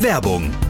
Werbung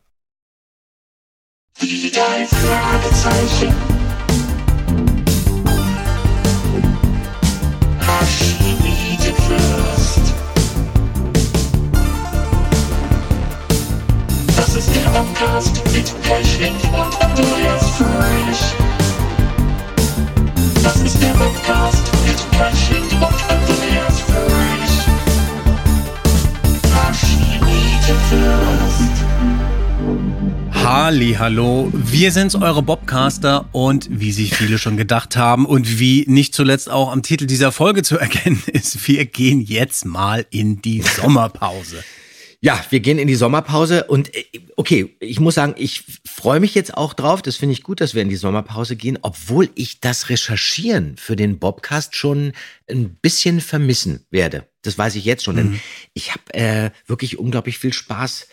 Die drei Fragezeichen. Archimedefürst. Das ist der Podcast mit Pechling und Andreas Fröhlich. Das ist der Podcast mit Pechling hallo. Wir sind's, eure Bobcaster und wie sich viele schon gedacht haben und wie nicht zuletzt auch am Titel dieser Folge zu erkennen ist, wir gehen jetzt mal in die Sommerpause. Ja, wir gehen in die Sommerpause und äh, okay, ich muss sagen, ich freue mich jetzt auch drauf. Das finde ich gut, dass wir in die Sommerpause gehen, obwohl ich das Recherchieren für den Bobcast schon ein bisschen vermissen werde. Das weiß ich jetzt schon, denn ich habe äh, wirklich unglaublich viel Spaß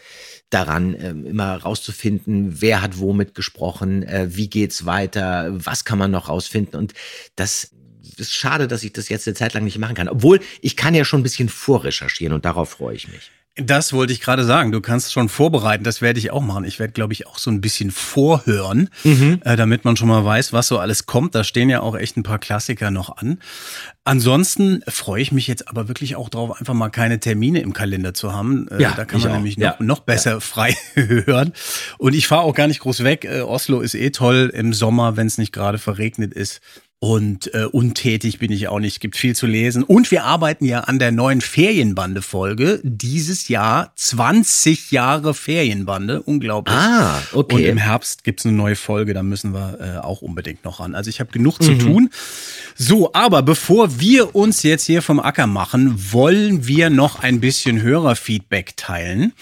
daran, ähm, immer rauszufinden, wer hat womit gesprochen, äh, wie geht's weiter, was kann man noch rausfinden und das ist schade, dass ich das jetzt eine Zeit lang nicht machen kann. Obwohl, ich kann ja schon ein bisschen vorrecherchieren und darauf freue ich mich. Das wollte ich gerade sagen. Du kannst schon vorbereiten. Das werde ich auch machen. Ich werde, glaube ich, auch so ein bisschen vorhören, äh, damit man schon mal weiß, was so alles kommt. Da stehen ja auch echt ein paar Klassiker noch an. Ansonsten freue ich mich jetzt aber wirklich auch drauf, einfach mal keine Termine im Kalender zu haben. Äh, Ja, da kann man auch. nämlich noch, Ja. noch besser frei hören. Und ich fahre auch gar nicht groß weg. Äh, Oslo ist eh toll im Sommer, wenn es nicht gerade verregnet ist. Und äh, untätig bin ich auch nicht. Es gibt viel zu lesen. Und wir arbeiten ja an der neuen Ferienbande-Folge. Dieses Jahr 20 Jahre Ferienbande. Unglaublich. Ah, okay. Und im Herbst gibt's eine neue Folge. Da müssen wir äh, auch unbedingt noch ran. Also ich habe genug zu tun. So, aber bevor wir uns jetzt hier vom Acker machen, wollen wir noch ein bisschen Hörerfeedback teilen.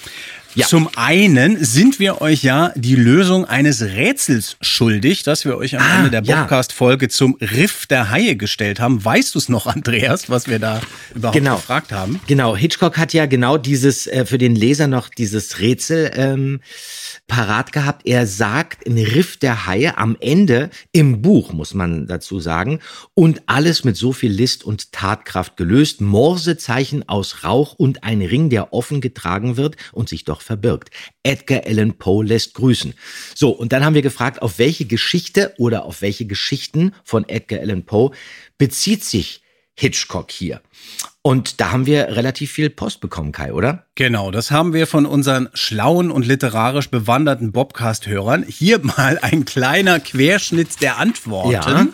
Ja. Zum einen sind wir euch ja die Lösung eines Rätsels schuldig, das wir euch am Ah, Ende der ja. Podcast-Folge zum Riff der Haie gestellt haben. Weißt du es noch, Andreas, was wir da überhaupt Genau. gefragt haben? Genau, Hitchcock hat ja genau dieses, äh, für den Leser noch dieses Rätsel ähm, parat gehabt. Er sagt in Riff der Haie am Ende im Buch, muss man dazu sagen, und alles mit so viel List und Tatkraft gelöst, Morsezeichen aus Rauch und ein Ring, der offen getragen wird und sich doch verbirgt. Edgar Allan Poe lässt grüßen. So, und dann haben wir gefragt, auf welche Geschichte oder auf welche Geschichten von Edgar Allan Poe bezieht sich Hitchcock hier? Und da haben wir relativ viel Post bekommen, Kai, oder? Genau, das haben wir von unseren schlauen und literarisch bewanderten Bobcast-Hörern. Hier mal ein kleiner Querschnitt der Antworten. Ja.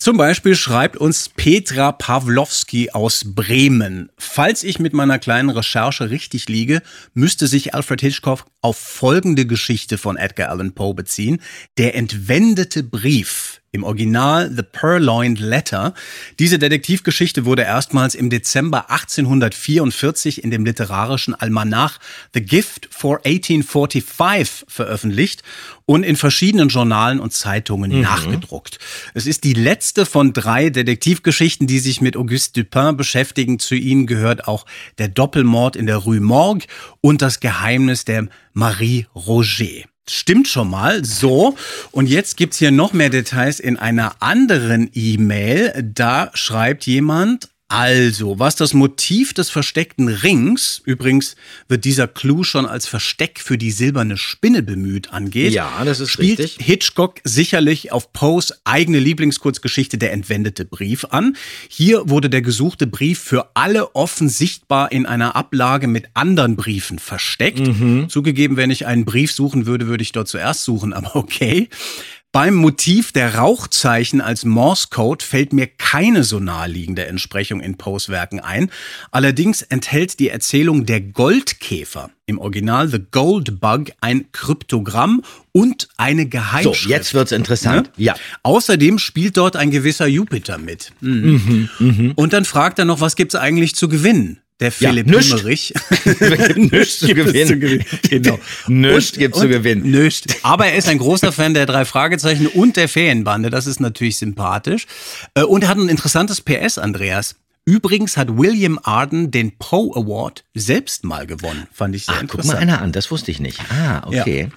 Zum Beispiel schreibt uns Petra Pawlowski aus Bremen. Falls ich mit meiner kleinen Recherche richtig liege, müsste sich Alfred Hitchcock auf folgende Geschichte von Edgar Allan Poe beziehen. Der entwendete Brief. Im Original The Purloined Letter. Diese Detektivgeschichte wurde erstmals im Dezember 1844 in dem literarischen Almanach The Gift for 1845 veröffentlicht und in verschiedenen Journalen und Zeitungen nachgedruckt. Es ist die letzte von drei Detektivgeschichten, die sich mit Auguste Dupin beschäftigen. Zu ihnen gehört auch der Doppelmord in der Rue Morgue und das Geheimnis der Marie Roger. Stimmt schon mal. So. Und jetzt gibt's hier noch mehr Details in einer anderen E-Mail. Da schreibt jemand, also, was das Motiv des versteckten Rings, übrigens wird dieser Clou schon als Versteck für die silberne Spinne bemüht, angeht, Ja, das ist spielt richtig. Hitchcock sicherlich auf Poes eigene Lieblingskurzgeschichte Der entwendete Brief an. Hier wurde der gesuchte Brief für alle offen sichtbar in einer Ablage mit anderen Briefen versteckt. Zugegeben, wenn ich einen Brief suchen würde, würde ich dort zuerst suchen, aber okay. Beim Motiv der Rauchzeichen als Morse-Code fällt mir keine so naheliegende Entsprechung in Poes Werken ein. Allerdings enthält die Erzählung Der Goldkäfer im Original The Gold Bug ein Kryptogramm und eine So, Geheimschrift. jetzt wird's interessant. Ne? Ja. Außerdem spielt dort ein gewisser Jupiter mit. Mhm. Und dann fragt er noch, was gibt's eigentlich zu gewinnen? Der Ja, Philipp nüscht. Himmerich. Nichts zu Gibt gewinnen. zu gewinnen. Genau. Nichts Und- gibt's zu gewinnen. Nichts. Aber er ist ein großer Fan der drei Fragezeichen und der Ferienbande. Das ist natürlich sympathisch. Äh, Und er hat ein interessantes PS, Andreas. Übrigens hat William Arden den Poe Award selbst mal gewonnen. Fand ich sehr guck interessant. mal einer an, das wusste ich nicht. Ah, okay.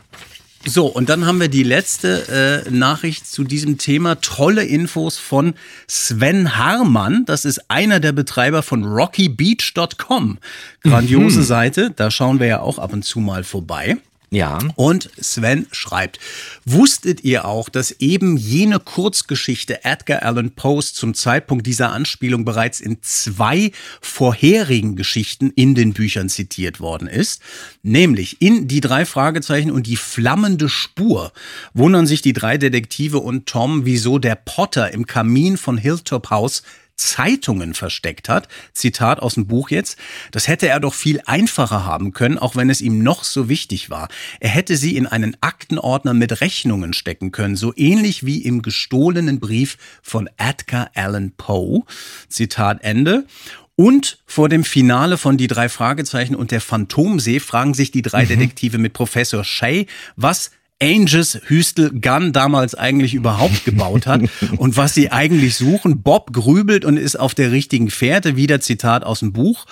So, und dann haben wir die letzte äh, Nachricht zu diesem Thema. Tolle Infos von Sven Harmann. Das ist einer der Betreiber von rockybeach.com. Grandiose Mhm. Seite. Da schauen wir ja auch ab und zu mal vorbei. Ja. Und Sven schreibt, wusstet ihr auch, dass eben jene Kurzgeschichte Edgar Allan Poes zum Zeitpunkt dieser Anspielung bereits in zwei vorherigen Geschichten in den Büchern zitiert worden ist? Nämlich in Die drei Fragezeichen und die flammende Spur wundern sich die drei Detektive und Tom, wieso der Potter im Kamin von Hilltop House Zeitungen versteckt hat. Zitat aus dem Buch jetzt. Das hätte er doch viel einfacher haben können, auch wenn es ihm noch so wichtig war. Er hätte sie in einen Aktenordner mit Rechnungen stecken können, so ähnlich wie im gestohlenen Brief von Edgar Allan Poe. Zitat Ende. Und vor dem Finale von Die drei Fragezeichen und der Phantomsee fragen sich die drei Detektive mit Professor Shay, was Angus Hüstel Gunn damals eigentlich überhaupt gebaut hat und was sie eigentlich suchen. Bob grübelt und ist auf der richtigen Fährte, wieder Zitat aus dem Buch.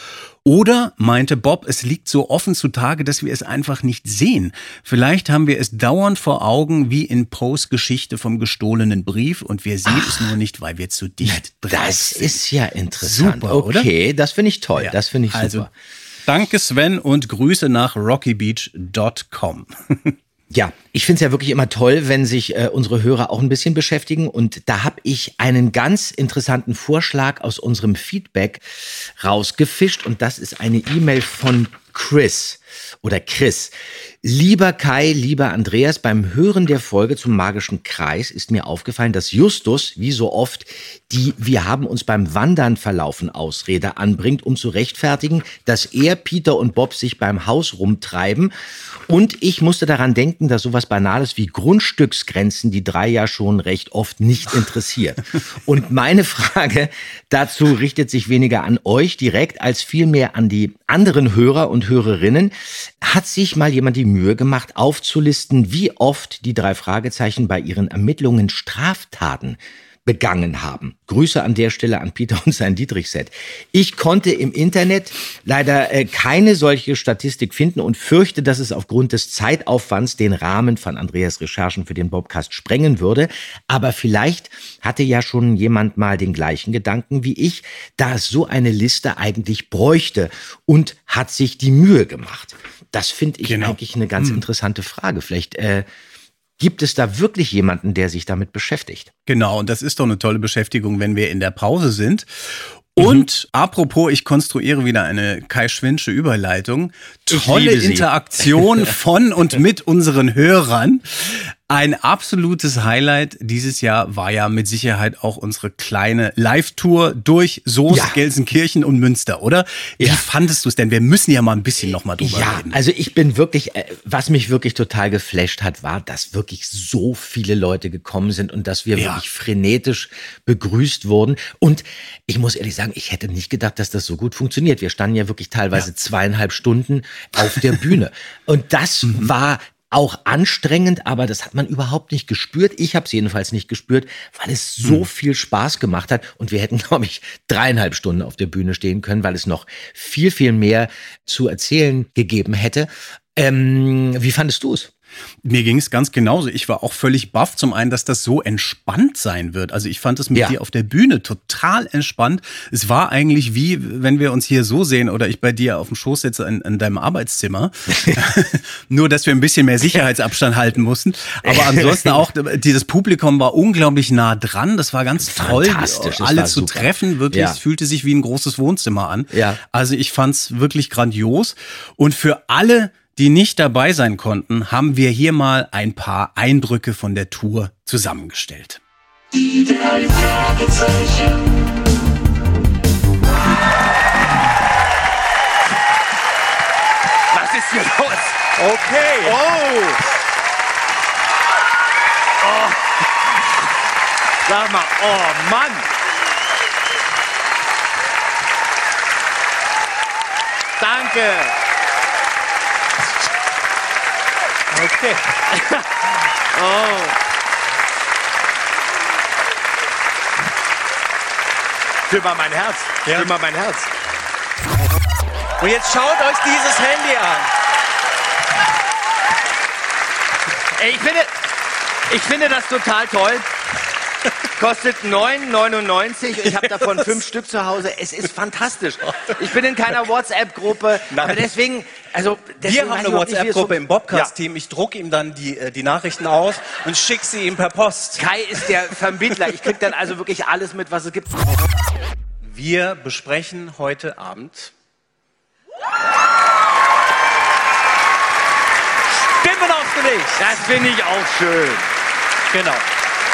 Oder meinte Bob, es liegt so offen zutage, dass wir es einfach nicht sehen. Vielleicht haben wir es dauernd vor Augen, wie in Poes Geschichte vom gestohlenen Brief und wir sehen es nur nicht, weil wir zu dicht drauf Das sind. ist ja interessant. Super, oder? okay, das finde ich toll. Ja. Das finde ich super. Also, danke Sven und Grüße nach rockybeach.com. Ja, ich finde es ja wirklich immer toll, wenn sich äh, unsere Hörer auch ein bisschen beschäftigen. Und da habe ich einen ganz interessanten Vorschlag aus unserem Feedback rausgefischt. Und das ist eine E-Mail von Chris oder Chris. Lieber Kai, lieber Andreas, beim Hören der Folge zum magischen Kreis ist mir aufgefallen, dass Justus, wie so oft, die Wir haben uns beim Wandern verlaufen Ausrede anbringt, um zu rechtfertigen, dass er, Peter und Bob sich beim Haus rumtreiben. Und ich musste daran denken, dass sowas Banales wie Grundstücksgrenzen die drei ja schon recht oft nicht interessiert. Und meine Frage dazu richtet sich weniger an euch direkt, als vielmehr an die anderen Hörer und Hörerinnen. Hat sich mal jemand die Mühe gemacht, aufzulisten, wie oft die drei Fragezeichen bei ihren Ermittlungen Straftaten begangen haben. Grüße an der Stelle an Peter und sein Dietrich-Set. Ich konnte im Internet leider äh, keine solche Statistik finden und fürchte, dass es aufgrund des Zeitaufwands den Rahmen von Andreas Recherchen für den Bobcast sprengen würde. Aber vielleicht hatte ja schon jemand mal den gleichen Gedanken wie ich, da es so eine Liste eigentlich bräuchte und hat sich die Mühe gemacht. Das finde ich Genau. eigentlich eine ganz interessante Frage. Vielleicht äh, gibt es da wirklich jemanden, der sich damit beschäftigt. Genau, und das ist doch eine tolle Beschäftigung, wenn wir in der Pause sind. Und apropos, ich konstruiere wieder eine Kai Schwinsche Überleitung. Tolle. Interaktion von und mit unseren Hörern. Ein absolutes Highlight dieses Jahr war ja mit Sicherheit auch unsere kleine Live-Tour durch Soest, Ja. Gelsenkirchen und Münster, oder? Wie Ja. fandest du es denn? Wir müssen ja mal ein bisschen noch mal drüber Ja, reden. also ich bin wirklich, äh, was mich wirklich total geflasht hat, war, dass wirklich so viele Leute gekommen sind und dass wir Ja. wirklich frenetisch begrüßt wurden. Und ich muss ehrlich sagen, ich hätte nicht gedacht, dass das so gut funktioniert. Wir standen ja wirklich teilweise zweieinhalb Stunden auf der Bühne. Und das Mhm. war auch anstrengend, aber das hat man überhaupt nicht gespürt. Ich habe es jedenfalls nicht gespürt, weil es so viel Spaß gemacht hat. Und wir hätten, glaube ich, dreieinhalb Stunden auf der Bühne stehen können, weil es noch viel, viel mehr zu erzählen gegeben hätte. Ähm, wie fandest du es? Mir ging es ganz genauso. Ich war auch völlig baff. Zum einen, dass das so entspannt sein wird. Also ich fand es mit Ja. dir auf der Bühne total entspannt. Es war eigentlich wie, wenn wir uns hier so sehen oder ich bei dir auf dem Schoß sitze in, in deinem Arbeitszimmer. Nur, dass wir ein bisschen mehr Sicherheitsabstand halten mussten. Aber ansonsten auch, dieses Publikum war unglaublich nah dran. Das war ganz toll, alle zu super. treffen. Wirklich, Ja. es fühlte sich wie ein großes Wohnzimmer an. Ja. Also ich fand's wirklich grandios. Und für alle, die nicht dabei sein konnten, haben wir hier mal ein paar Eindrücke von der Tour zusammengestellt. Die drei Fragezeichen. Was ist hier los? Okay. Oh! Oh! Sag mal, oh Mann! Danke! Okay. Oh! Für mal mein Herz. Ja. Für mal mein Herz. Und jetzt schaut euch dieses Handy an. Ey, ich finde, ich finde das total toll. Kostet 9,99. Ich habe davon fünf Stück zu Hause. Es ist fantastisch. Ich bin in keiner WhatsApp-Gruppe. Aber deswegen, also Wir haben eine WhatsApp-Gruppe im Bobcast-Team. Ich drucke ihm dann die, äh, die Nachrichten aus und schicke sie ihm per Post. Kai ist der Vermittler. Ich krieg dann also wirklich alles mit, was es gibt. Wir besprechen heute Abend Stimmen aufs Gesicht. Das finde ich auch schön. Genau.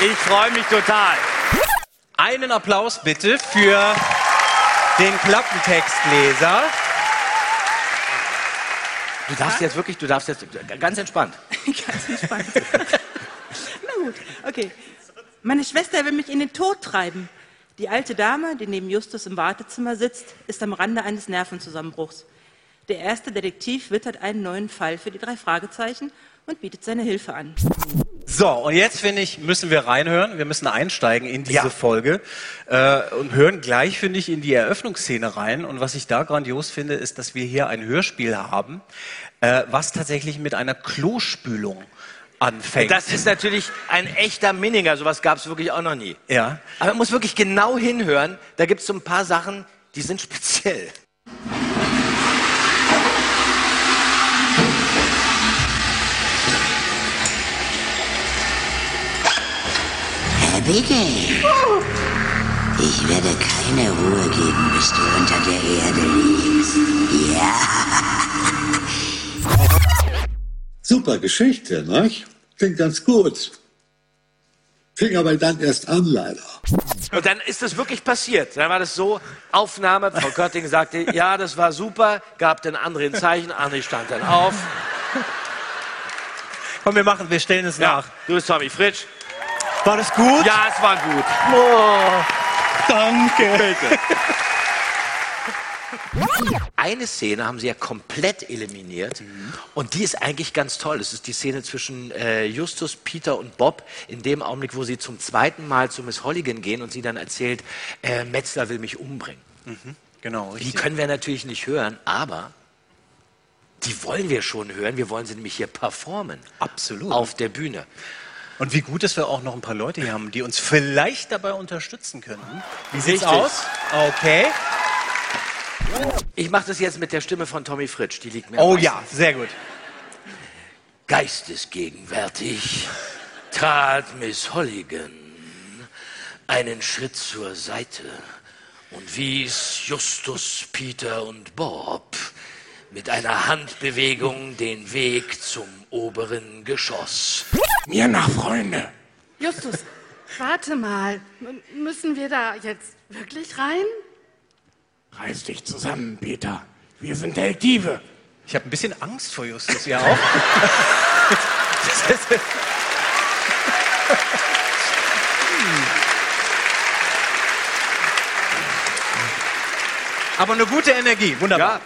Ich freue mich total. Einen Applaus bitte für den Klappentextleser. Du darfst jetzt wirklich, du darfst jetzt ganz entspannt. Ganz entspannt. Na gut, okay. Meine Schwester will mich in den Tod treiben. Die alte Dame, die neben Justus im Wartezimmer sitzt, ist am Rande eines Nervenzusammenbruchs. Der erste Detektiv wittert einen neuen Fall für die drei Fragezeichen und bietet seine Hilfe an. So, und jetzt finde ich, müssen wir reinhören. Wir müssen einsteigen in diese Ja. Folge äh, und hören gleich, finde ich, in die Eröffnungsszene rein. Und was ich da grandios finde, ist, dass wir hier ein Hörspiel haben, äh, was tatsächlich mit einer Klospülung anfängt. Das ist natürlich ein echter Minninger. Sowas gab es wirklich auch noch nie. ja. Aber man muss wirklich genau hinhören. Da gibt es so ein paar Sachen, die sind speziell. Biggie, ich werde keine Ruhe geben, bis du unter der Erde liegst. Ja. Super Geschichte, ne? Klingt ganz gut. Fing aber dann erst an, leider. Und dann ist das wirklich passiert. Dann war das so, Aufnahme, Frau Kötting sagte, ja, das war super, gab den anderen Zeichen, André stand dann auf. Komm, wir machen, wir stellen es nach. du bist Tommy Fritsch. War das gut? Ja, es war gut. Danke. eine Szene haben sie ja komplett eliminiert und die ist eigentlich ganz toll. Das ist die Szene zwischen äh, Justus, Peter und Bob in dem Augenblick, wo sie zum zweiten Mal zu Miss Holligan gehen und sie dann erzählt, äh, Metzler will mich umbringen. Genau, Die können wir natürlich nicht hören, aber die wollen wir schon hören. Wir wollen sie nämlich hier performen. Absolut. Auf der Bühne. Und wie gut, dass wir auch noch ein paar Leute hier haben, die uns vielleicht dabei unterstützen können. Wie sieht's Richtig. aus? Okay. Ich mache das jetzt mit der Stimme von Tommy Fritsch. Die liegt mir Oh ja, sehr gut. Geistesgegenwärtig trat Miss Holligan einen Schritt zur Seite und wies Justus, Peter und Bob mit einer Handbewegung den Weg zum oberen Geschoss. Mir nach, Freunde. Justus, warte mal. M müssen wir da jetzt wirklich rein? Reiß dich zusammen, Peter. Wir sind Detektive. Ich habe ein bisschen Angst vor Justus, ja auch. Aber eine gute Energie, wunderbar.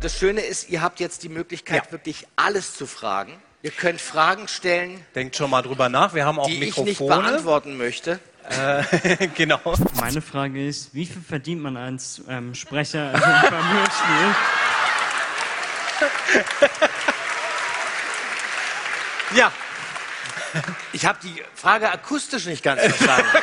Das Schöne ist, ihr habt jetzt die Möglichkeit, Ja. wirklich alles zu fragen. Ihr könnt Fragen stellen, Denkt schon mal drüber nach. Wir haben auch die ich nicht Mikrofone. beantworten möchte. genau. Meine Frage ist, wie viel verdient man als ähm, Sprecher also beim Hörspiel? Ja, Ich habe die Frage akustisch nicht ganz verstanden.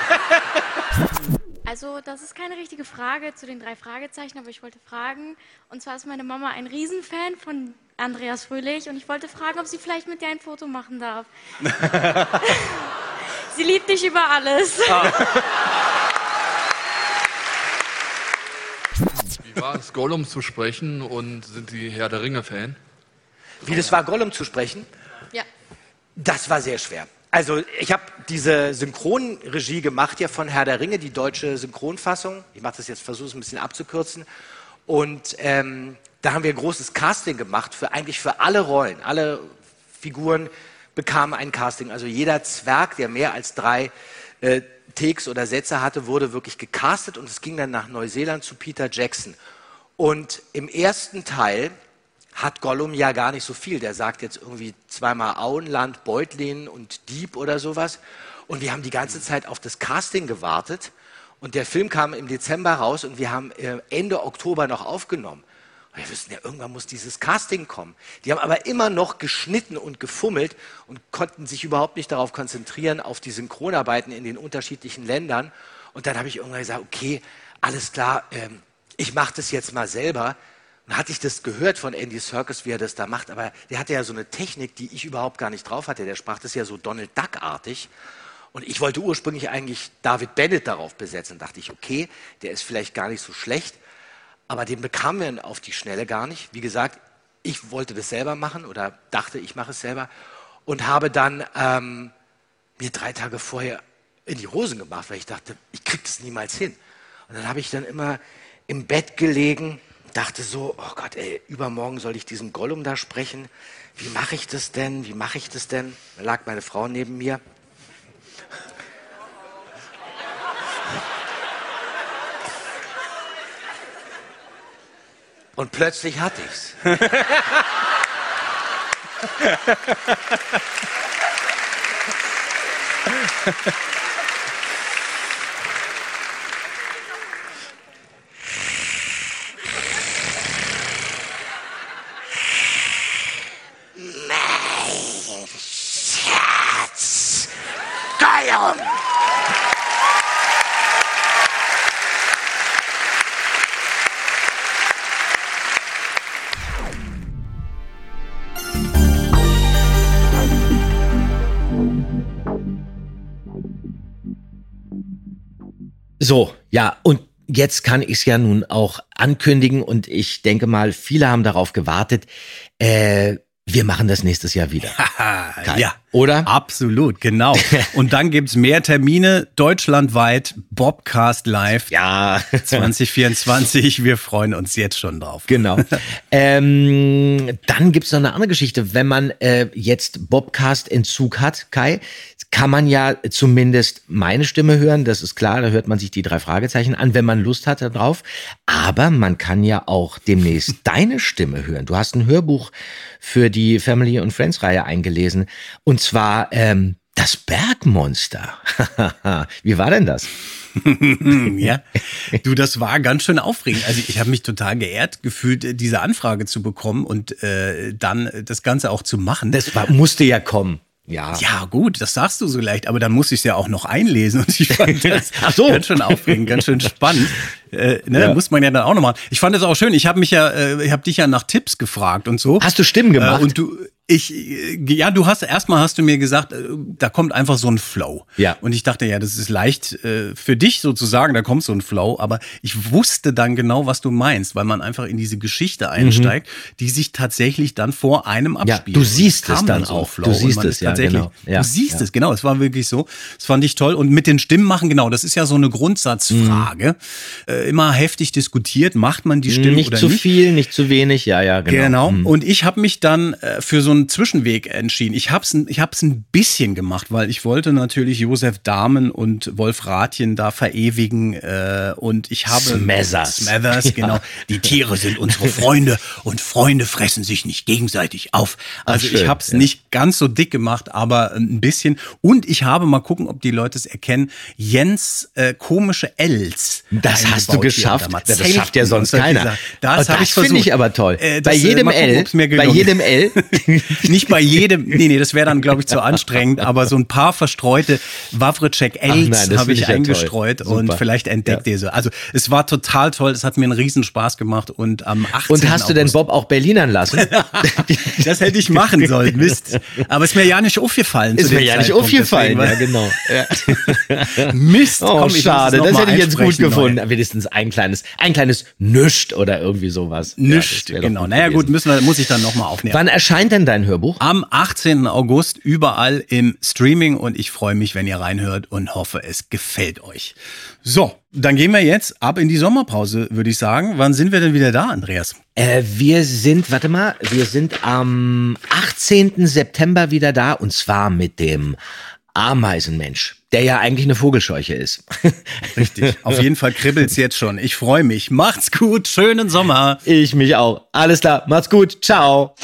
Also, das ist keine richtige Frage zu den drei Fragezeichen, aber ich wollte fragen, und zwar ist meine Mama ein Riesenfan von Andreas Fröhlich und ich wollte fragen, ob sie vielleicht mit dir ein Foto machen darf. sie liebt dich über alles. Wie war es, Gollum zu sprechen und sind Sie Herr der Ringe-Fan? Wie das war, Gollum zu sprechen, Ja. das war sehr schwer. Also ich habe diese Synchronregie gemacht ja von Herr der Ringe, die deutsche Synchronfassung. Ich mache das jetzt, versuche es ein bisschen abzukürzen. Und ähm, da haben wir ein großes Casting gemacht für eigentlich für alle Rollen. Alle Figuren bekamen ein Casting. Also jeder Zwerg, der mehr als drei äh, Takes oder Sätze hatte, wurde wirklich gecastet und es ging dann nach Neuseeland zu Peter Jackson. Und im ersten Teil hat Gollum ja gar nicht so viel. Der sagt jetzt irgendwie zweimal Auenland, Beutlin und Dieb oder sowas. Und wir haben die ganze Zeit auf das Casting gewartet. Und der Film kam im Dezember raus und wir haben äh, Ende Oktober noch aufgenommen. Und wir wussten ja, irgendwann muss dieses Casting kommen. Die haben aber immer noch geschnitten und gefummelt und konnten sich überhaupt nicht darauf konzentrieren, auf die Synchronarbeiten in den unterschiedlichen Ländern. Und dann habe ich irgendwann gesagt, okay, alles klar, ähm, ich mache das jetzt mal selber. Dann hatte ich das gehört von Andy Serkis, wie er das da macht, aber der hatte ja so eine Technik, die ich überhaupt gar nicht drauf hatte. Der sprach das ja so Donald Duck-artig. Und ich wollte ursprünglich eigentlich David Bennett darauf besetzen. Dachte ich, okay, der ist vielleicht gar nicht so schlecht, aber den bekamen wir auf die Schnelle gar nicht. Wie gesagt, ich wollte das selber machen oder dachte, ich mache es selber und habe dann ähm, mir drei Tage vorher in die Hosen gemacht, weil ich dachte, ich krieg das niemals hin. Und dann habe ich dann immer im Bett gelegen, dachte so, oh Gott, ey, übermorgen soll ich diesen Gollum da sprechen. Wie mache ich das denn? Wie mache ich das denn? Da lag meine Frau neben mir. Und plötzlich hatte ich's. So, ja, und jetzt kann ich es ja nun auch ankündigen und ich denke mal, viele haben darauf gewartet. Äh, wir machen das nächstes Jahr wieder. Kai, ja, oder? Absolut, genau. Und dann gibt's mehr Termine deutschlandweit, Bobcast Live. Ja. 2024. Wir freuen uns jetzt schon drauf. Genau. ähm, dann gibt's noch eine andere Geschichte. Wenn man äh, jetzt Bobcast-Entzug hat, Kai, kann man ja zumindest meine Stimme hören. Das ist klar, da hört man sich die drei Fragezeichen an, wenn man Lust hat darauf. Aber man kann ja auch demnächst deine Stimme hören. Du hast ein Hörbuch für die Family und Friends Reihe eingelesen. Und zwar ähm, das Bergmonster. Wie war denn das? ja, du, das war ganz schön aufregend. Also ich habe mich total geehrt gefühlt, diese Anfrage zu bekommen und äh, dann das Ganze auch zu machen. Das war, musste ja kommen. Ja. Ja, gut, das sagst du so leicht, aber dann muss ich es ja auch noch einlesen und ich fand das Ach so. ganz schön aufregend, ganz schön spannend. Äh, ne, Ja. Muss man ja dann auch noch machen. Ich fand es auch schön. Ich habe mich ja, äh, ich habe dich ja nach Tipps gefragt und so. Hast du Stimmen gemacht? Äh, und du, ich, äh, ja, du hast erstmal hast du mir gesagt, äh, da kommt einfach so ein Flow. Ja. Und ich dachte, ja, das ist leicht äh, für dich sozusagen, da kommt so ein Flow. Aber ich wusste dann genau, was du meinst, weil man einfach in diese Geschichte einsteigt, die sich tatsächlich dann vor einem Mhm. Ja, abspielt. du siehst es dann auch. Flow Du siehst es, ja, tatsächlich, genau. Ja, du siehst ja. es, genau. Es war wirklich so. Das fand ich toll. Und mit den Stimmen machen, genau, das ist ja so eine Grundsatzfrage. Äh, immer heftig diskutiert, macht man die Stimmen nicht oder zu nicht? viel, nicht zu wenig. Ja, ja, genau. Genau. Mhm. Und ich habe mich dann äh, für so einen Zwischenweg entschieden. Ich habe es ich hab's ein bisschen gemacht, weil ich wollte natürlich Josef Dahmen und Wolf Rathjen da verewigen. Äh, und ich habe Smathers. Smathers, Ja. genau. Die Tiere sind unsere Freunde und Freunde fressen sich nicht gegenseitig auf. Also schön, ich habe es ja. nicht ganz so dick gemacht, aber ein bisschen. Und ich habe mal gucken, ob die Leute es erkennen. Jens äh, komische Ls. Das hast du eingebaut hier geschafft. Das schafft ja sonst keiner. Das, Das, finde ich aber toll. Äh, bei äh, jedem L, bei jedem L. nicht bei jedem, nee, nee, das wäre dann, glaube ich, zu anstrengend, aber so ein paar verstreute Wawritschek das habe ich ich ja toll. eingestreut und Super. vielleicht entdeckt ihr so. Also es war total toll, es hat mir einen riesen Spaß gemacht und am 18. Und hast du denn August- Bob auch Berlinern lassen? das hätte ich machen sollen, Mist. Aber ist mir ja nicht aufgefallen. Ist mir ja nicht Zeitpunkt, aufgefallen. Ja, deswegen genau. Ja. war- Mist, Oh, komm, schade. es Das hätte ich jetzt gut einsprechen neu. Wenigstens ein kleines, ein kleines Nüscht oder irgendwie sowas. Ja, wär doch genau. gut Naja, gewesen. gut, müssen wir, muss ich dann nochmal aufnehmen. Wann erscheint denn dein Hörbuch? Am 18. August überall im Streaming und ich freue mich, wenn ihr reinhört und hoffe, es gefällt euch. So, dann gehen wir jetzt ab in die Sommerpause, würde ich sagen. Wann sind wir denn wieder da, Andreas? Äh, wir sind, warte mal, wir sind am 18. September wieder da und zwar mit dem Ameisenmensch, der ja eigentlich eine Vogelscheuche ist. Richtig. Auf jeden Fall kribbelt's jetzt schon. Ich freue mich. Macht's gut. Schönen Sommer. Ich mich auch. Alles klar. Macht's gut. Ciao.